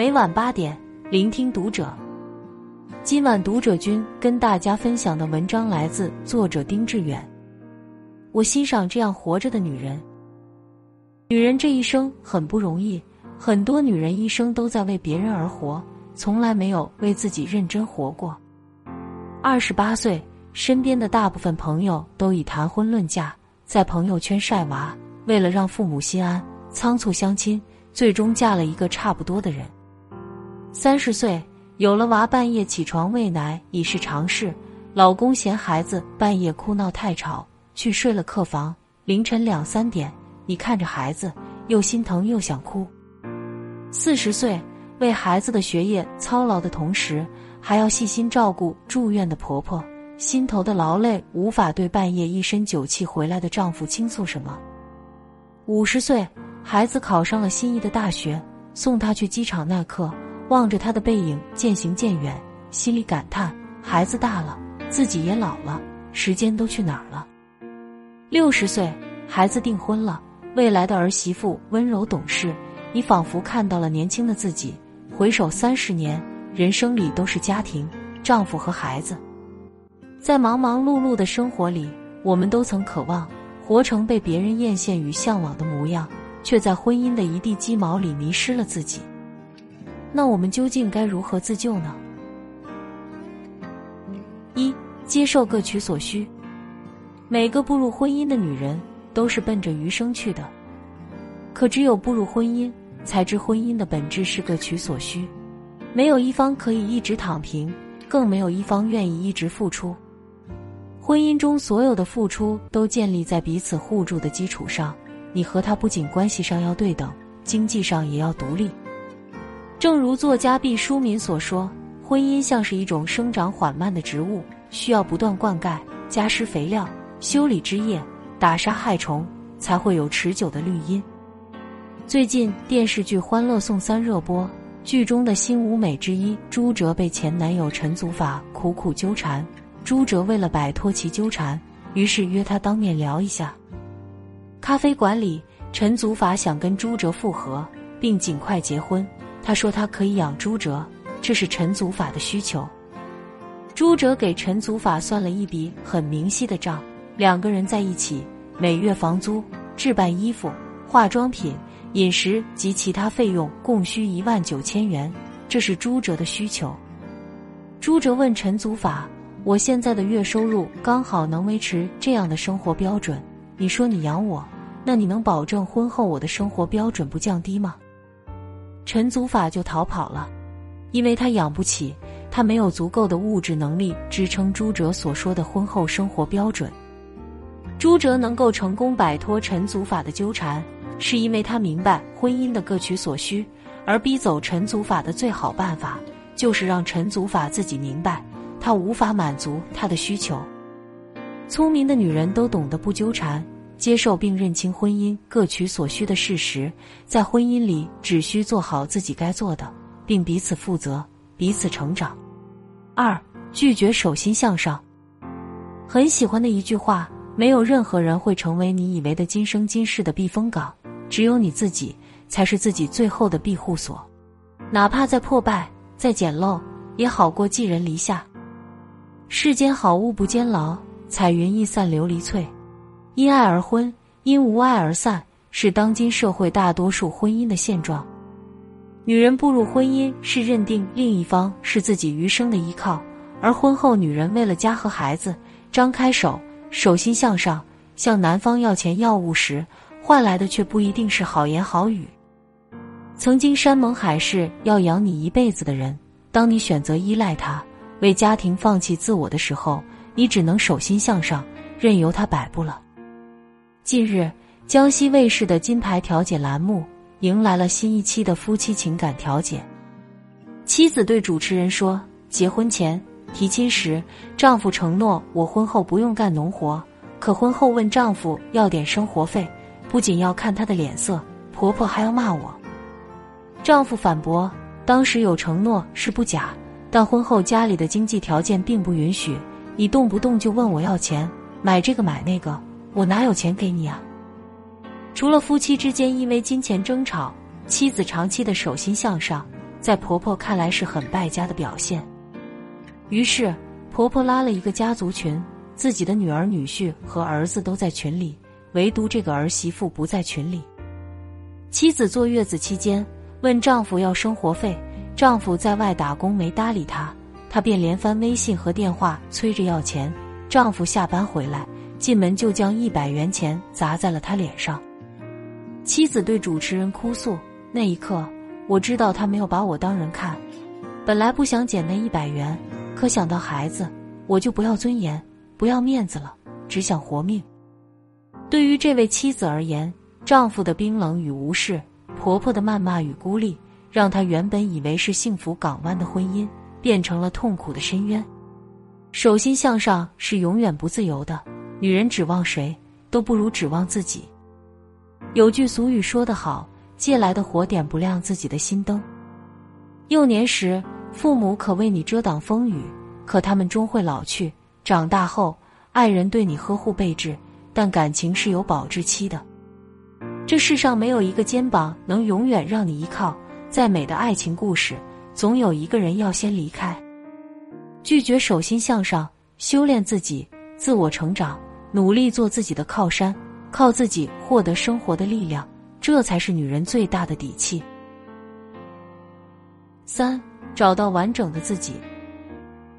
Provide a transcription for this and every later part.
每晚八点，聆听读者。今晚读者君跟大家分享的文章来自作者丁志远。我欣赏这样活着的女人。女人这一生很不容易，很多女人一生都在为别人而活，从来没有为自己认真活过。二十八岁，身边的大部分朋友都已谈婚论嫁，在朋友圈晒娃，为了让父母心安，仓促相亲，最终嫁了一个差不多的人。三十岁有了娃，半夜起床喂奶已是常事。老公嫌孩子半夜哭闹太吵，去睡了客房。凌晨两三点，你看着孩子，又心疼又想哭。四十岁为孩子的学业操劳的同时，还要细心照顾住院的婆婆，心头的劳累无法对半夜一身酒气回来的丈夫倾诉什么。五十岁，孩子考上了心仪的大学，送他去机场那刻。望着他的背影渐行渐远，心里感叹：孩子大了，自己也老了，时间都去哪儿了？六十岁，孩子订婚了，未来的儿媳妇温柔懂事，你仿佛看到了年轻的自己。回首三十年，人生里都是家庭、丈夫和孩子，在忙忙碌碌的生活里，我们都曾渴望活成被别人艳羡与向往的模样，却在婚姻的一地鸡毛里迷失了自己。那我们究竟该如何自救呢？一、接受各取所需。每个步入婚姻的女人都是奔着余生去的，可只有步入婚姻，才知婚姻的本质是各取所需。没有一方可以一直躺平，更没有一方愿意一直付出。婚姻中所有的付出都建立在彼此互助的基础上，你和他不仅关系上要对等，经济上也要独立。正如作家毕淑敏所说，婚姻像是一种生长缓慢的植物，需要不断灌溉、加施肥料、修理枝叶、打杀害虫，才会有持久的绿荫。最近电视剧《欢乐颂三》热播，剧中的新舞美之一朱哲被前男友陈祖法苦苦纠缠，朱哲为了摆脱其纠缠，于是约他当面聊一下。咖啡馆里，陈祖法想跟朱哲复合，并尽快结婚。他说：“他可以养朱哲，这是陈祖法的需求。”朱哲给陈祖法算了一笔很明细的账，两个人在一起，每月房租、置办衣服、化妆品、饮食及其他费用共需一万九千元，这是朱哲的需求。朱哲问陈祖法：“我现在的月收入刚好能维持这样的生活标准，你说你养我，那你能保证婚后我的生活标准不降低吗？”陈祖法就逃跑了，因为他养不起，他没有足够的物质能力支撑朱哲所说的婚后生活标准。朱哲能够成功摆脱陈祖法的纠缠，是因为他明白婚姻的各取所需，而逼走陈祖法的最好办法，就是让陈祖法自己明白，他无法满足他的需求。聪明的女人都懂得不纠缠。接受并认清婚姻各取所需的事实，在婚姻里只需做好自己该做的，并彼此负责，彼此成长。二、拒绝手心向上。很喜欢的一句话：没有任何人会成为你以为的今生今世的避风港，只有你自己才是自己最后的庇护所。哪怕再破败、再简陋，也好过寄人篱下。世间好物不坚牢，彩云易散琉璃脆。因爱而婚，因无爱而散，是当今社会大多数婚姻的现状。女人步入婚姻是认定另一方是自己余生的依靠，而婚后女人为了家和孩子，张开手，手心向上，向男方要钱要物时，换来的却不一定是好言好语。曾经山盟海誓要养你一辈子的人，当你选择依赖他，为家庭放弃自我的时候，你只能手心向上，任由他摆布了。近日，江西卫视的金牌调解栏目迎来了新一期的夫妻情感调解。妻子对主持人说：“结婚前提亲时，丈夫承诺我婚后不用干农活，可婚后问丈夫要点生活费，不仅要看他的脸色，婆婆还要骂我。”丈夫反驳：“当时有承诺是不假，但婚后家里的经济条件并不允许，你动不动就问我要钱，买这个买那个。”我哪有钱给你啊？除了夫妻之间因为金钱争吵，妻子长期的手心向上，在婆婆看来是很败家的表现。于是，婆婆拉了一个家族群，自己的女儿、女婿和儿子都在群里，唯独这个儿媳妇不在群里。妻子坐月子期间问丈夫要生活费，丈夫在外打工没搭理她，她便连翻微信和电话催着要钱。丈夫下班回来，进门就将一百元钱砸在了他脸上。妻子对主持人哭诉：“那一刻，我知道他没有把我当人看。本来不想捡那一百元。”可想到孩子，我就不要尊严，不要面子了，只想活命。对于这位妻子而言，丈夫的冰冷与无视，婆婆的谩骂与孤立，让她原本以为是幸福港湾的婚姻，变成了痛苦的深渊。手心向上是永远不自由的，女人指望谁都不如指望自己。有句俗语说得好：“借来的火点不亮自己的心灯。”幼年时。父母可为你遮挡风雨，可他们终会老去。长大后，爱人对你呵护备至，但感情是有保质期的。这世上没有一个肩膀能永远让你依靠。再美的爱情故事，总有一个人要先离开。拒绝手心向上，修炼自己，自我成长，努力做自己的靠山，靠自己获得生活的力量，这才是女人最大的底气。三。找到完整的自己，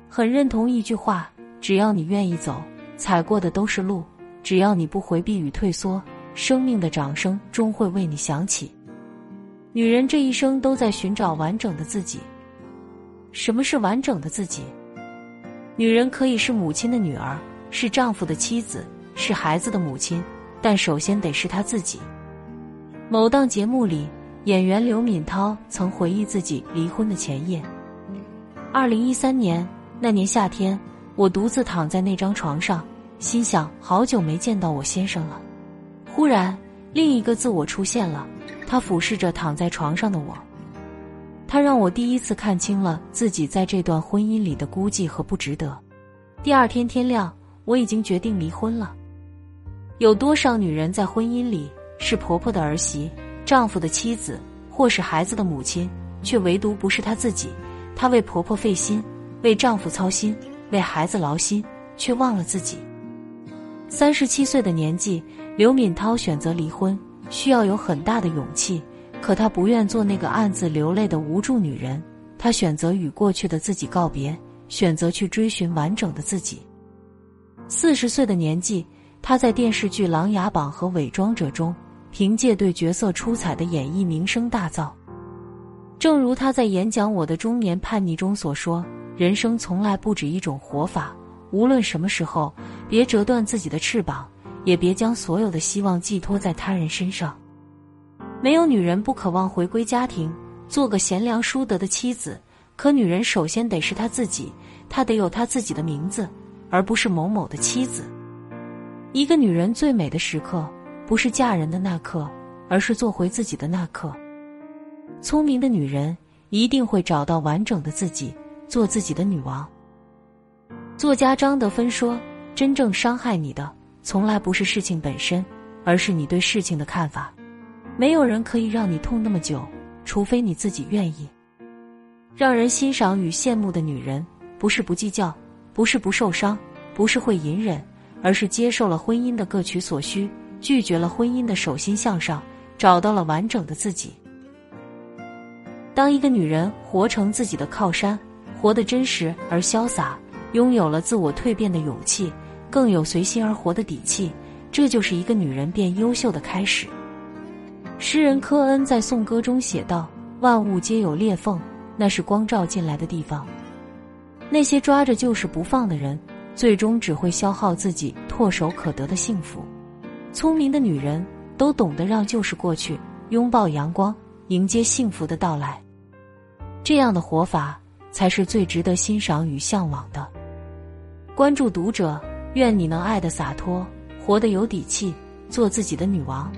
很认同一句话：只要你愿意走，踩过的都是路；只要你不回避与退缩，生命的掌声终会为你响起。女人这一生都在寻找完整的自己。什么是完整的自己？女人可以是母亲的女儿，是丈夫的妻子，是孩子的母亲，但首先得是她自己。某档节目里。演员刘敏涛曾回忆自己离婚的前夜。二零一三年那年夏天，我独自躺在那张床上，心想好久没见到我先生了。忽然，另一个自我出现了，他俯视着躺在床上的我。他让我第一次看清了自己在这段婚姻里的孤寂和不值得。第二天天亮，我已经决定离婚了。有多少女人在婚姻里是婆婆的儿媳？丈夫的妻子，或是孩子的母亲，却唯独不是她自己。她为婆婆费心，为丈夫操心，为孩子劳心，却忘了自己。三十七岁的年纪，刘敏涛选择离婚，需要有很大的勇气。可她不愿做那个暗自流泪的无助女人，她选择与过去的自己告别，选择去追寻完整的自己。四十岁的年纪，她在电视剧《琅琊榜》和《伪装者》中。凭借对角色出彩的演绎，名声大噪。正如他在演讲《我的中年叛逆》中所说：“人生从来不止一种活法，无论什么时候，别折断自己的翅膀，也别将所有的希望寄托在他人身上。没有女人不渴望回归家庭，做个贤良淑德的妻子。可女人首先得是她自己，她得有她自己的名字，而不是某某的妻子。一个女人最美的时刻。”不是嫁人的那刻，而是做回自己的那刻。聪明的女人一定会找到完整的自己，做自己的女王。作家张德芬说：“真正伤害你的，从来不是事情本身，而是你对事情的看法。没有人可以让你痛那么久，除非你自己愿意。让人欣赏与羡慕的女人，不是不计较，不是不受伤，不是会隐忍，而是接受了婚姻的各取所需。”拒绝了婚姻的手心向上，找到了完整的自己。当一个女人活成自己的靠山，活得真实而潇洒，拥有了自我蜕变的勇气，更有随心而活的底气，这就是一个女人变优秀的开始。诗人科恩在颂歌中写道：“万物皆有裂缝，那是光照进来的地方。那些抓着就是不放的人，最终只会消耗自己唾手可得的幸福。”聪明的女人都懂得让旧事过去，拥抱阳光，迎接幸福的到来。这样的活法才是最值得欣赏与向往的。关注读者，愿你能爱的洒脱，活得有底气，做自己的女王。